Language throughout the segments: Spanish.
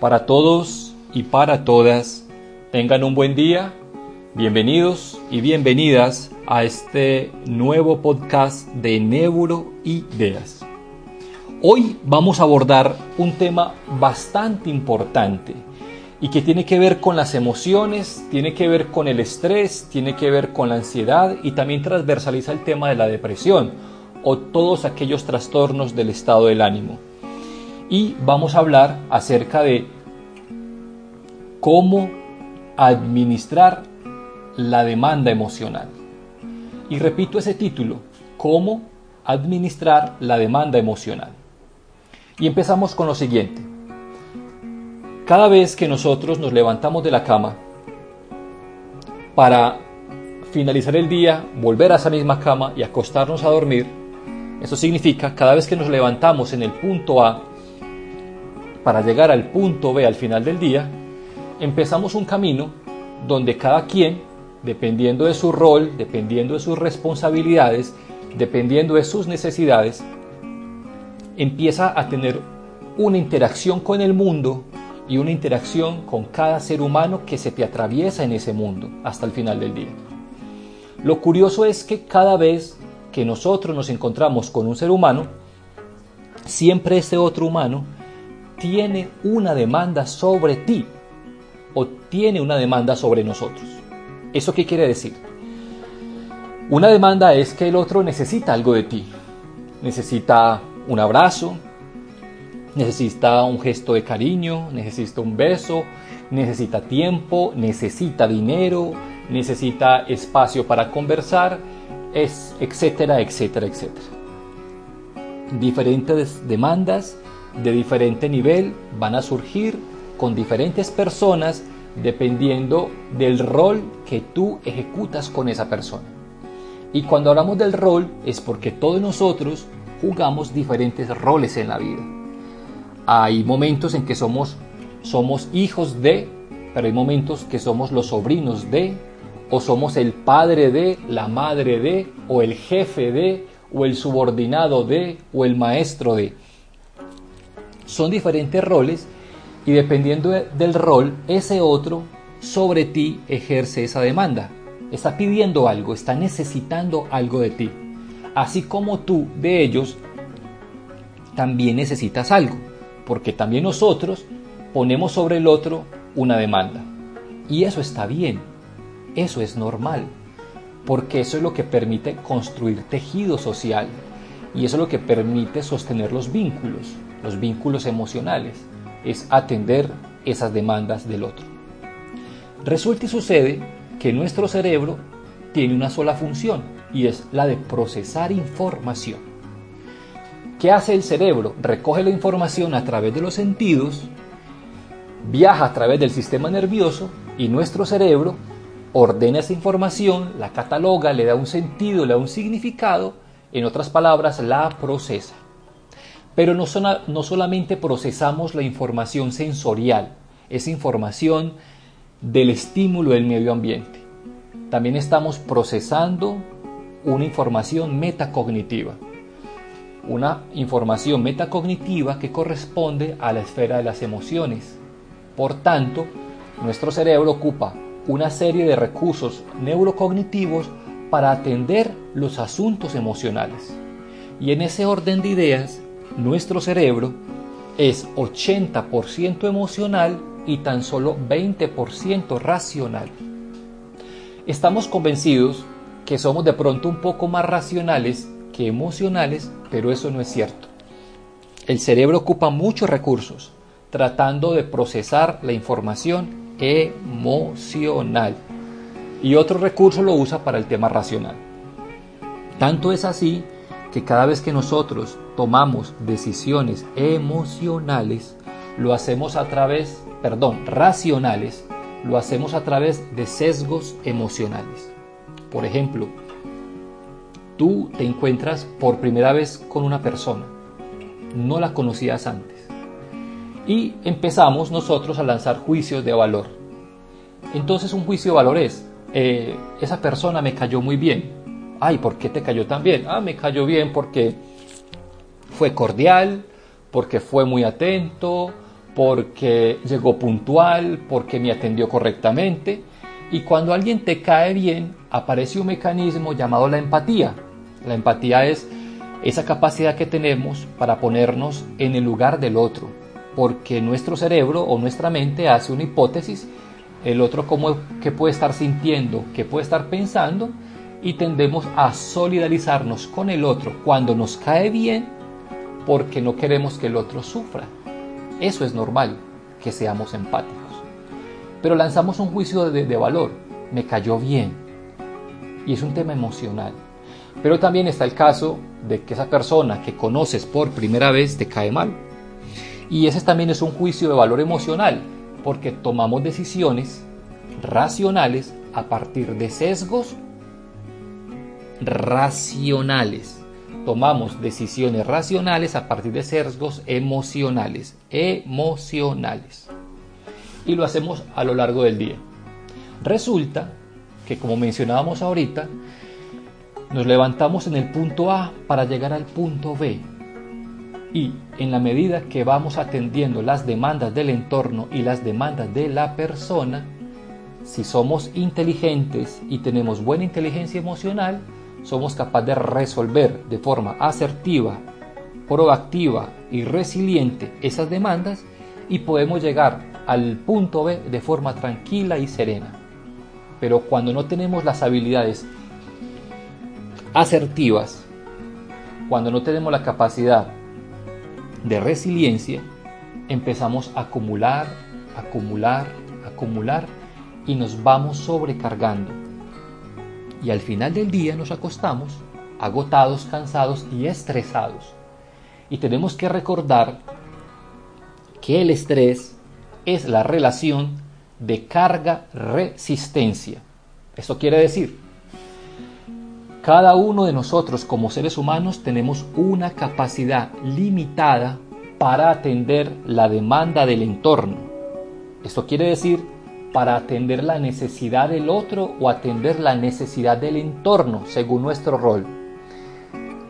Para todos y para todas, tengan un buen día. Bienvenidos y bienvenidas a este nuevo podcast de Neuroideas. Hoy vamos a abordar un tema bastante importante y que tiene que ver con las emociones, tiene que ver con el estrés, tiene que ver con la ansiedad y también transversaliza el tema de la depresión o todos aquellos trastornos del estado del ánimo. Y vamos a hablar acerca de cómo administrar la demanda emocional. Y repito ese título, cómo administrar la demanda emocional. Y empezamos con lo siguiente. Cada vez que nosotros nos levantamos de la cama para finalizar el día, volver a esa misma cama y acostarnos a dormir, eso significa cada vez que nos levantamos en el punto A para llegar al punto B al final del día, empezamos un camino donde cada quien, dependiendo de su rol, dependiendo de sus responsabilidades, dependiendo de sus necesidades, empieza a tener una interacción con el mundo y una interacción con cada ser humano que se te atraviesa en ese mundo hasta el final del día. Lo curioso es que cada vez que nosotros nos encontramos con un ser humano, siempre ese otro humano tiene una demanda sobre ti o tiene una demanda sobre nosotros. ¿Eso qué quiere decir? Una demanda es que el otro necesita algo de ti. Necesita un abrazo, necesita un gesto de cariño, necesita un beso, necesita tiempo, necesita dinero, necesita espacio para conversar, es, etcétera, etcétera, etcétera. Diferentes demandas de diferente nivel van a surgir con diferentes personas dependiendo del rol que tú ejecutas con esa persona. Y cuando hablamos del rol es porque todos nosotros jugamos diferentes roles en la vida. Hay momentos en que somos, somos hijos de, pero hay momentos que somos los sobrinos de, o somos el padre de, la madre de, o el jefe de, o el subordinado de, o el maestro de. Son diferentes roles y dependiendo del rol, ese otro sobre ti ejerce esa demanda. Está pidiendo algo, está necesitando algo de ti así como tú de ellos también necesitas algo, porque también nosotros ponemos sobre el otro una demanda. Y eso está bien, eso es normal, porque eso es lo que permite construir tejido social y eso es lo que permite sostener los vínculos, los vínculos emocionales, es atender esas demandas del otro. Resulta y sucede que nuestro cerebro tiene una sola función y es la de procesar información. ¿Qué hace el cerebro? Recoge la información a través de los sentidos, viaja a través del sistema nervioso y nuestro cerebro ordena esa información, la cataloga, le da un sentido, le da un significado, en otras palabras, la procesa. Pero no, no solamente procesamos la información sensorial, esa información del estímulo del medio ambiente también estamos procesando una información metacognitiva. Una información metacognitiva que corresponde a la esfera de las emociones. Por tanto, nuestro cerebro ocupa una serie de recursos neurocognitivos para atender los asuntos emocionales. Y en ese orden de ideas, nuestro cerebro es 80% emocional y tan solo 20% racional. Estamos convencidos que somos de pronto un poco más racionales que emocionales, pero eso no es cierto. El cerebro ocupa muchos recursos tratando de procesar la información emocional y otro recurso lo usa para el tema racional. Tanto es así que cada vez que nosotros tomamos decisiones emocionales, lo hacemos a través, perdón, racionales, lo hacemos a través de sesgos emocionales. Por ejemplo, tú te encuentras por primera vez con una persona, no la conocías antes, y empezamos nosotros a lanzar juicios de valor. Entonces un juicio de valor es, eh, esa persona me cayó muy bien. Ay, ¿por qué te cayó tan bien? Ah, me cayó bien porque fue cordial, porque fue muy atento, porque llegó puntual, porque me atendió correctamente. Y cuando alguien te cae bien, aparece un mecanismo llamado la empatía. La empatía es esa capacidad que tenemos para ponernos en el lugar del otro, porque nuestro cerebro o nuestra mente hace una hipótesis, el otro cómo qué puede estar sintiendo, qué puede estar pensando, y tendemos a solidarizarnos con el otro cuando nos cae bien porque no queremos que el otro sufra. Eso es normal, que seamos empáticos. Pero lanzamos un juicio de, valor, me cayó bien. Y es un tema emocional. Pero también está el caso de que esa persona que conoces por primera vez te cae mal. Y ese también es un juicio de valor emocional, porque tomamos decisiones racionales a partir de sesgos racionales tomamos decisiones racionales a partir de sesgos emocionales, emocionales. Y lo hacemos a lo largo del día. Resulta que, como mencionábamos ahorita, nos levantamos en el punto A para llegar al punto B. Y en la medida que vamos atendiendo las demandas del entorno y las demandas de la persona, si somos inteligentes y tenemos buena inteligencia emocional, somos capaces de resolver de forma asertiva, proactiva y resiliente esas demandas y podemos llegar al punto B de forma tranquila y serena. Pero cuando no tenemos las habilidades asertivas, cuando no tenemos la capacidad de resiliencia, empezamos a acumular, acumular, acumular y nos vamos sobrecargando y al final del día nos acostamos agotados, cansados y estresados. Y tenemos que recordar que el estrés es la relación de carga-resistencia. Esto quiere decir, cada uno de nosotros como seres humanos tenemos una capacidad limitada para atender la demanda del entorno. Esto quiere decir para atender la necesidad del otro o atender la necesidad del entorno según nuestro rol.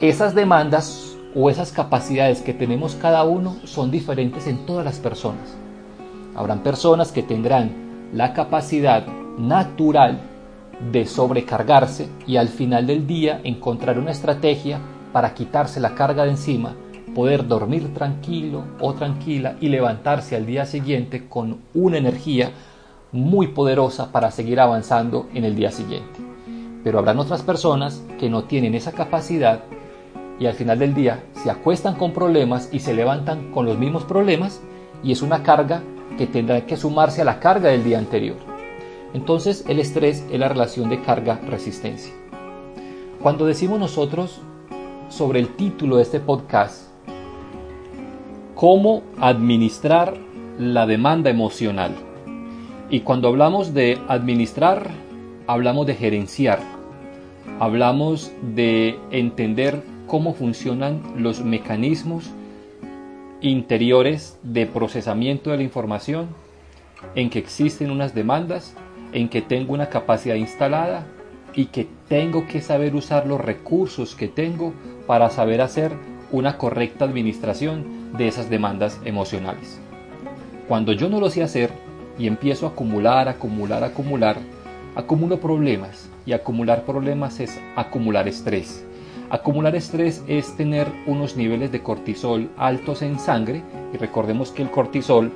Esas demandas o esas capacidades que tenemos cada uno son diferentes en todas las personas. Habrán personas que tendrán la capacidad natural de sobrecargarse y al final del día encontrar una estrategia para quitarse la carga de encima, poder dormir tranquilo o tranquila y levantarse al día siguiente con una energía muy poderosa para seguir avanzando en el día siguiente. Pero habrán otras personas que no tienen esa capacidad y al final del día se acuestan con problemas y se levantan con los mismos problemas y es una carga que tendrá que sumarse a la carga del día anterior. Entonces el estrés es la relación de carga-resistencia. Cuando decimos nosotros sobre el título de este podcast, cómo administrar la demanda emocional, y cuando hablamos de administrar, hablamos de gerenciar, hablamos de entender cómo funcionan los mecanismos interiores de procesamiento de la información, en que existen unas demandas, en que tengo una capacidad instalada y que tengo que saber usar los recursos que tengo para saber hacer una correcta administración de esas demandas emocionales. Cuando yo no lo sé hacer, y empiezo a acumular, acumular, acumular, acumulo problemas y acumular problemas es acumular estrés. Acumular estrés es tener unos niveles de cortisol altos en sangre y recordemos que el cortisol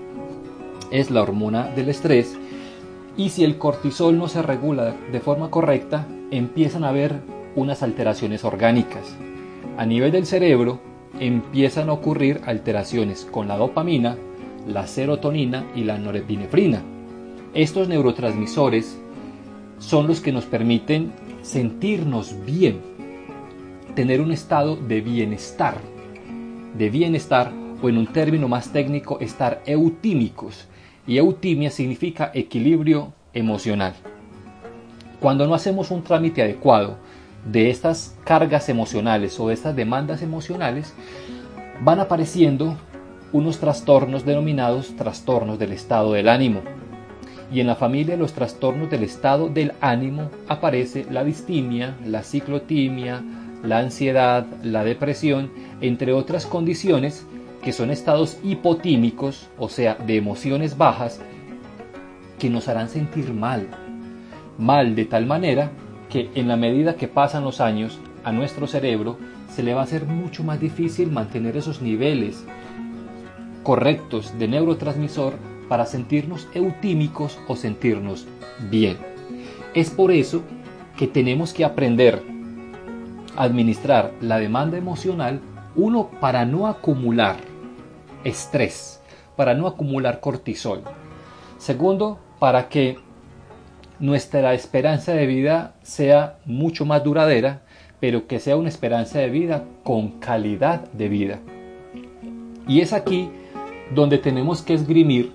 es la hormona del estrés y si el cortisol no se regula de forma correcta empiezan a haber unas alteraciones orgánicas. A nivel del cerebro empiezan a ocurrir alteraciones con la dopamina, la serotonina y la norepinefrina. Estos neurotransmisores son los que nos permiten sentirnos bien, tener un estado de bienestar, de bienestar o en un término más técnico, estar eutímicos. Y eutimia significa equilibrio emocional. Cuando no hacemos un trámite adecuado de estas cargas emocionales o de estas demandas emocionales, van apareciendo unos trastornos denominados trastornos del estado del ánimo. Y en la familia de los trastornos del estado del ánimo aparece la distimia, la ciclotimia, la ansiedad, la depresión, entre otras condiciones que son estados hipotímicos, o sea, de emociones bajas, que nos harán sentir mal. Mal de tal manera que en la medida que pasan los años, a nuestro cerebro se le va a hacer mucho más difícil mantener esos niveles correctos de neurotransmisor para sentirnos eutímicos o sentirnos bien. Es por eso que tenemos que aprender a administrar la demanda emocional, uno, para no acumular estrés, para no acumular cortisol. Segundo, para que nuestra esperanza de vida sea mucho más duradera, pero que sea una esperanza de vida con calidad de vida. Y es aquí donde tenemos que esgrimir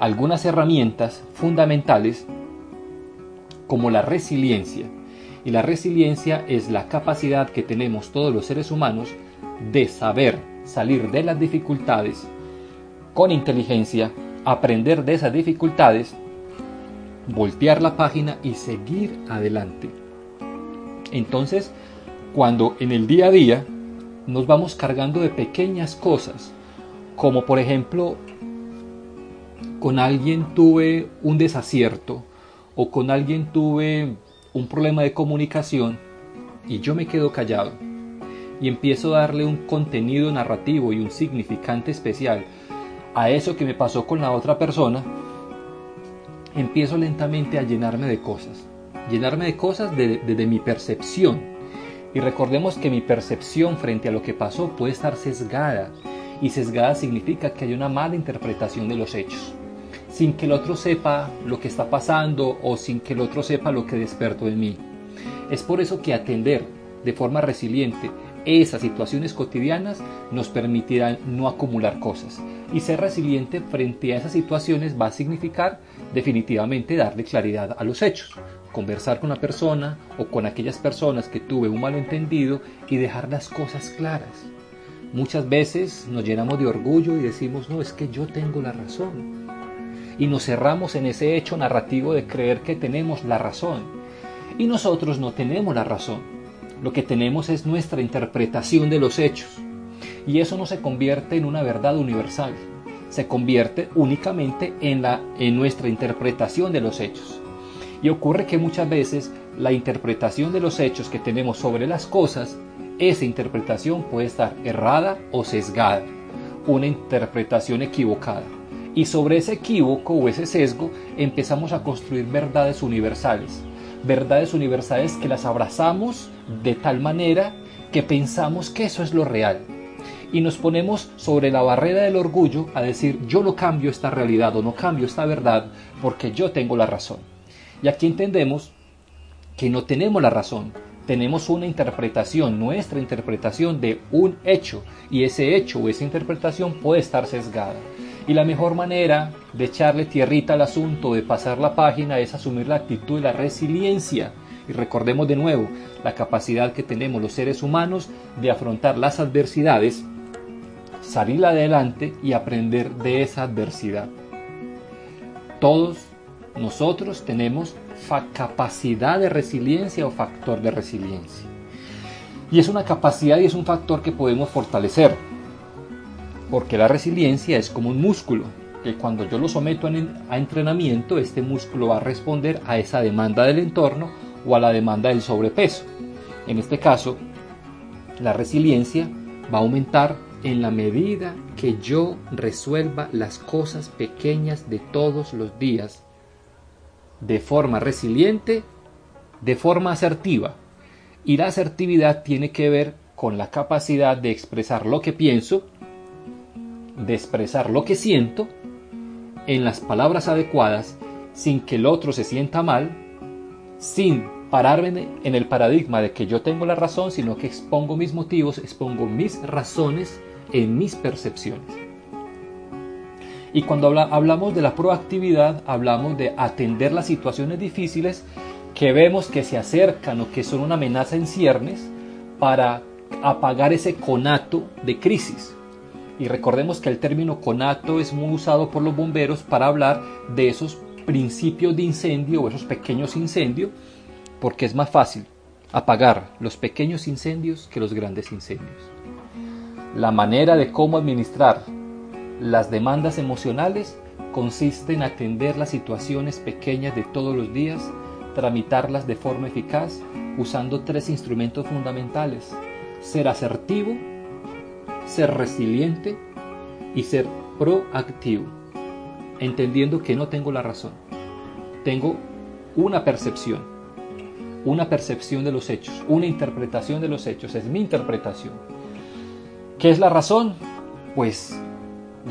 algunas herramientas fundamentales como la resiliencia. Y la resiliencia es la capacidad que tenemos todos los seres humanos de saber salir de las dificultades con inteligencia, aprender de esas dificultades, voltear la página y seguir adelante. Entonces, cuando en el día a día nos vamos cargando de pequeñas cosas, como por ejemplo, con alguien tuve un desacierto o con alguien tuve un problema de comunicación y yo me quedo callado y empiezo a darle un contenido narrativo y un significante especial a eso que me pasó con la otra persona, empiezo lentamente a llenarme de cosas. Llenarme de cosas desde mi percepción. Y recordemos que mi percepción frente a lo que pasó puede estar sesgada. Y sesgada significa que hay una mala interpretación de los hechos. Sin que el otro sepa lo que está pasando o sin que el otro sepa lo que despertó en mí. Es por eso que atender de forma resiliente esas situaciones cotidianas nos permitirán no acumular cosas. Y ser resiliente frente a esas situaciones va a significar definitivamente darle claridad a los hechos. Conversar con la persona o con aquellas personas que tuve un malentendido y dejar las cosas claras. Muchas veces nos llenamos de orgullo y decimos, no, es que yo tengo la razón. Y nos cerramos en ese hecho narrativo de creer que tenemos la razón. Y nosotros no tenemos la razón lo que tenemos es nuestra interpretación de los hechos. Y eso no se convierte en una verdad universal, se convierte únicamente en, la, en nuestra interpretación de los hechos. Y ocurre que muchas veces la interpretación de los hechos que tenemos sobre las cosas, esa interpretación puede estar errada o sesgada, una interpretación equivocada. Y sobre ese equívoco o ese sesgo empezamos a construir verdades universales, verdades universales que las abrazamos de tal manera que pensamos que eso es lo real. Y nos ponemos sobre la barrera del orgullo a decir yo no cambio esta realidad o no cambio esta verdad porque yo tengo la razón. Y aquí entendemos que no tenemos la razón, tenemos una interpretación, nuestra interpretación de un hecho y ese hecho o esa interpretación puede estar sesgada. Y la mejor manera de echarle tierrita al asunto, de pasar la página, es asumir la actitud de la resiliencia. Y recordemos de nuevo la capacidad que tenemos los seres humanos de afrontar las adversidades, salir adelante y aprender de esa adversidad. Todos nosotros tenemos capacidad de resiliencia o factor de resiliencia. Y es una capacidad y es un factor que podemos fortalecer porque la resiliencia es como un músculo, que cuando yo lo someto a entrenamiento, este músculo va a responder a esa demanda del entorno o a la demanda del sobrepeso. En este caso, la resiliencia va a aumentar en la medida que yo resuelva las cosas pequeñas de todos los días de forma resiliente, de forma asertiva. Y la asertividad tiene que ver con la capacidad de expresar lo que pienso de expresar lo que siento en las palabras adecuadas sin que el otro se sienta mal, sin pararme en el paradigma de que yo tengo la razón, sino que expongo mis motivos, expongo mis razones en mis percepciones. Y cuando hablamos de la proactividad, hablamos de atender las situaciones difíciles que vemos que se acercan o que son una amenaza en ciernes para apagar ese conato de crisis. Y recordemos que el término conato es muy usado por los bomberos para hablar de esos principios de incendio o esos pequeños incendios, porque es más fácil apagar los pequeños incendios que los grandes incendios. La manera de cómo administrar las demandas emocionales consiste en atender las situaciones pequeñas de todos los días, tramitarlas de forma eficaz usando tres instrumentos fundamentales, ser asertivo, ser resiliente y ser proactivo, entendiendo que no tengo la razón, tengo una percepción, una percepción de los hechos, una interpretación de los hechos, es mi interpretación. ¿Qué es la razón? Pues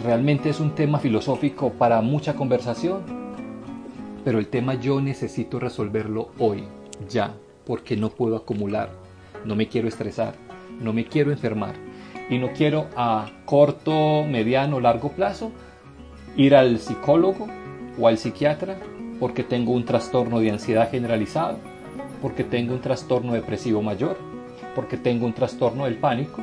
realmente es un tema filosófico para mucha conversación, pero el tema yo necesito resolverlo hoy, ya, porque no puedo acumular, no me quiero estresar, no me quiero enfermar y no quiero a corto, mediano, largo plazo ir al psicólogo o al psiquiatra porque tengo un trastorno de ansiedad generalizado, porque tengo un trastorno depresivo mayor, porque tengo un trastorno del pánico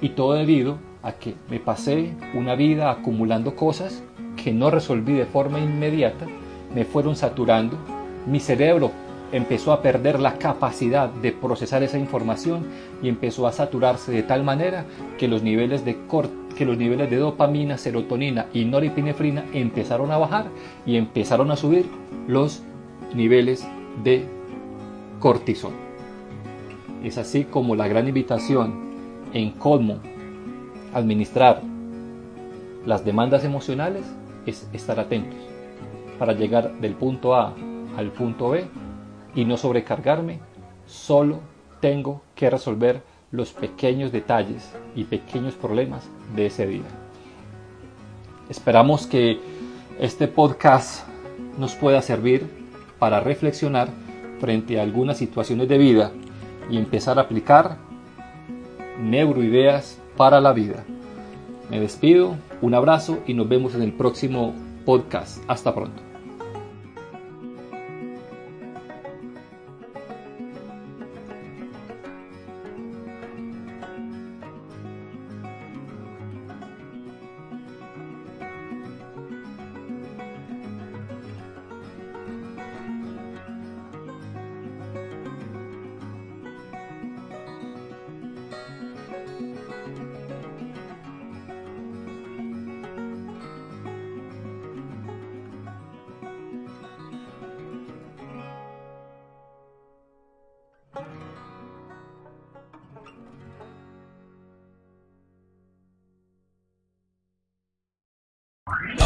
y todo debido a que me pasé una vida acumulando cosas que no resolví de forma inmediata, me fueron saturando, mi cerebro empezó a perder la capacidad de procesar esa información y empezó a saturarse de tal manera que los niveles de, que los niveles de dopamina, serotonina y norepinefrina empezaron a bajar y empezaron a subir los niveles de cortisol. Es así como la gran invitación en cómo administrar las demandas emocionales es estar atentos para llegar del punto A al punto B y no sobrecargarme, solo tengo que resolver los pequeños detalles y pequeños problemas de ese día. Esperamos que este podcast nos pueda servir para reflexionar frente a algunas situaciones de vida y empezar a aplicar neuroideas para la vida. Me despido, un abrazo y nos vemos en el próximo podcast. Hasta pronto.